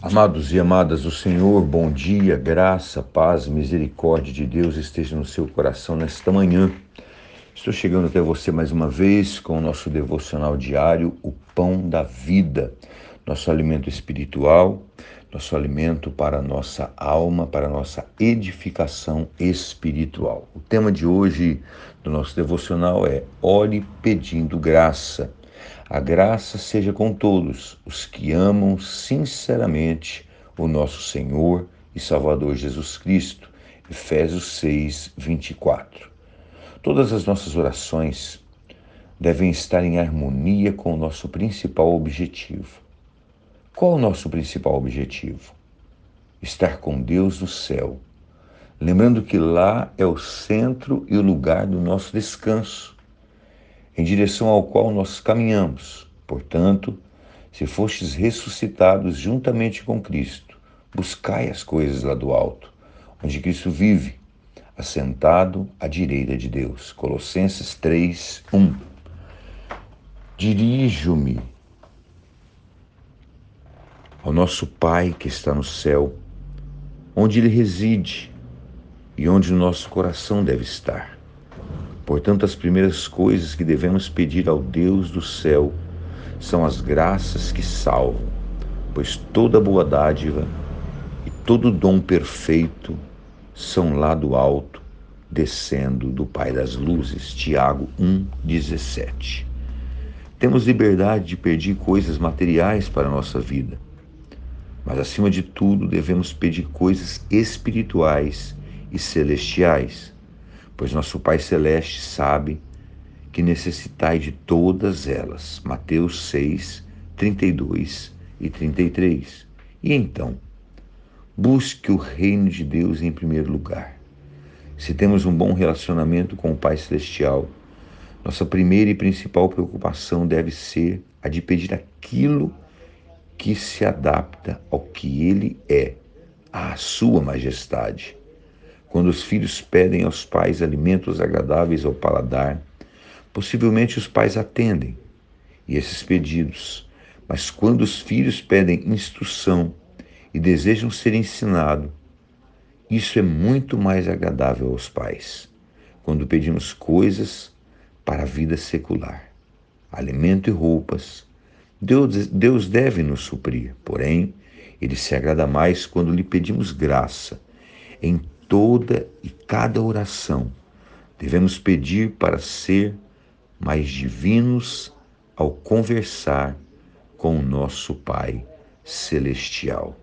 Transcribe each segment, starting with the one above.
Amados e amadas do Senhor, bom dia, graça, paz, misericórdia de Deus esteja no seu coração nesta manhã. Estou chegando até você mais uma vez com o nosso devocional diário, o Pão da Vida, nosso alimento espiritual, nosso alimento para a nossa alma, para a nossa edificação espiritual. O tema de hoje do nosso devocional é Ore pedindo graça. A graça seja com todos os que amam sinceramente o nosso Senhor e Salvador Jesus Cristo. Efésios 6, 24. Todas as nossas orações devem estar em harmonia com o nosso principal objetivo. Qual o nosso principal objetivo? Estar com Deus no céu, lembrando que lá é o centro e o lugar do nosso descanso em direção ao qual nós caminhamos. Portanto, se fostes ressuscitados juntamente com Cristo, buscai as coisas lá do alto, onde Cristo vive, assentado à direita de Deus. Colossenses 3, 1. Dirijo-me ao nosso Pai que está no céu, onde Ele reside e onde o nosso coração deve estar. Portanto, as primeiras coisas que devemos pedir ao Deus do céu são as graças que salvam, pois toda boa dádiva e todo dom perfeito são lá do alto, descendo do Pai das luzes. Tiago 1:17. Temos liberdade de pedir coisas materiais para a nossa vida, mas acima de tudo devemos pedir coisas espirituais e celestiais pois nosso Pai Celeste sabe que necessitai de todas elas. Mateus 6, 32 e 33. E então, busque o reino de Deus em primeiro lugar. Se temos um bom relacionamento com o Pai Celestial, nossa primeira e principal preocupação deve ser a de pedir aquilo que se adapta ao que Ele é, à Sua Majestade. Quando os filhos pedem aos pais alimentos agradáveis ao paladar, possivelmente os pais atendem e esses pedidos. Mas quando os filhos pedem instrução e desejam ser ensinados, isso é muito mais agradável aos pais. Quando pedimos coisas para a vida secular, alimento e roupas, Deus, Deus deve nos suprir, porém, Ele se agrada mais quando lhe pedimos graça em toda e cada oração, devemos pedir para ser mais divinos ao conversar com o nosso Pai Celestial.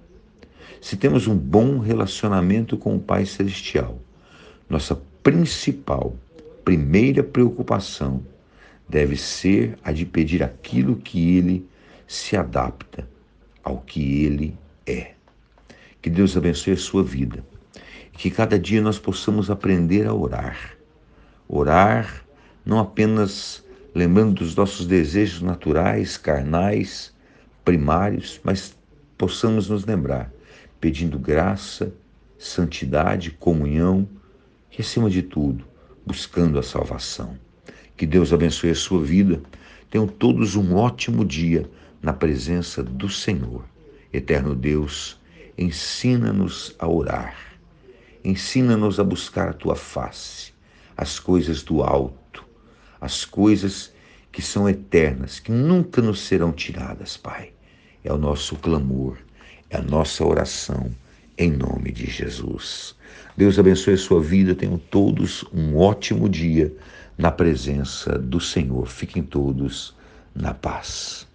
Se temos um bom relacionamento com o Pai Celestial, nossa principal, primeira preocupação deve ser a de pedir aquilo que Ele se adapta ao que Ele é. Que Deus abençoe a sua vida que cada dia nós possamos aprender a orar. Orar não apenas lembrando dos nossos desejos naturais, carnais, primários, mas possamos nos lembrar, pedindo graça, santidade, comunhão e, acima de tudo, buscando a salvação. Que Deus abençoe a sua vida. Tenham todos um ótimo dia na presença do Senhor. Eterno Deus, ensina-nos a orar Ensina-nos a buscar a tua face, as coisas do alto, as coisas que são eternas, que nunca nos serão tiradas, Pai. É o nosso clamor, é a nossa oração, em nome de Jesus. Deus abençoe a sua vida, tenham todos um ótimo dia na presença do Senhor. Fiquem todos na paz.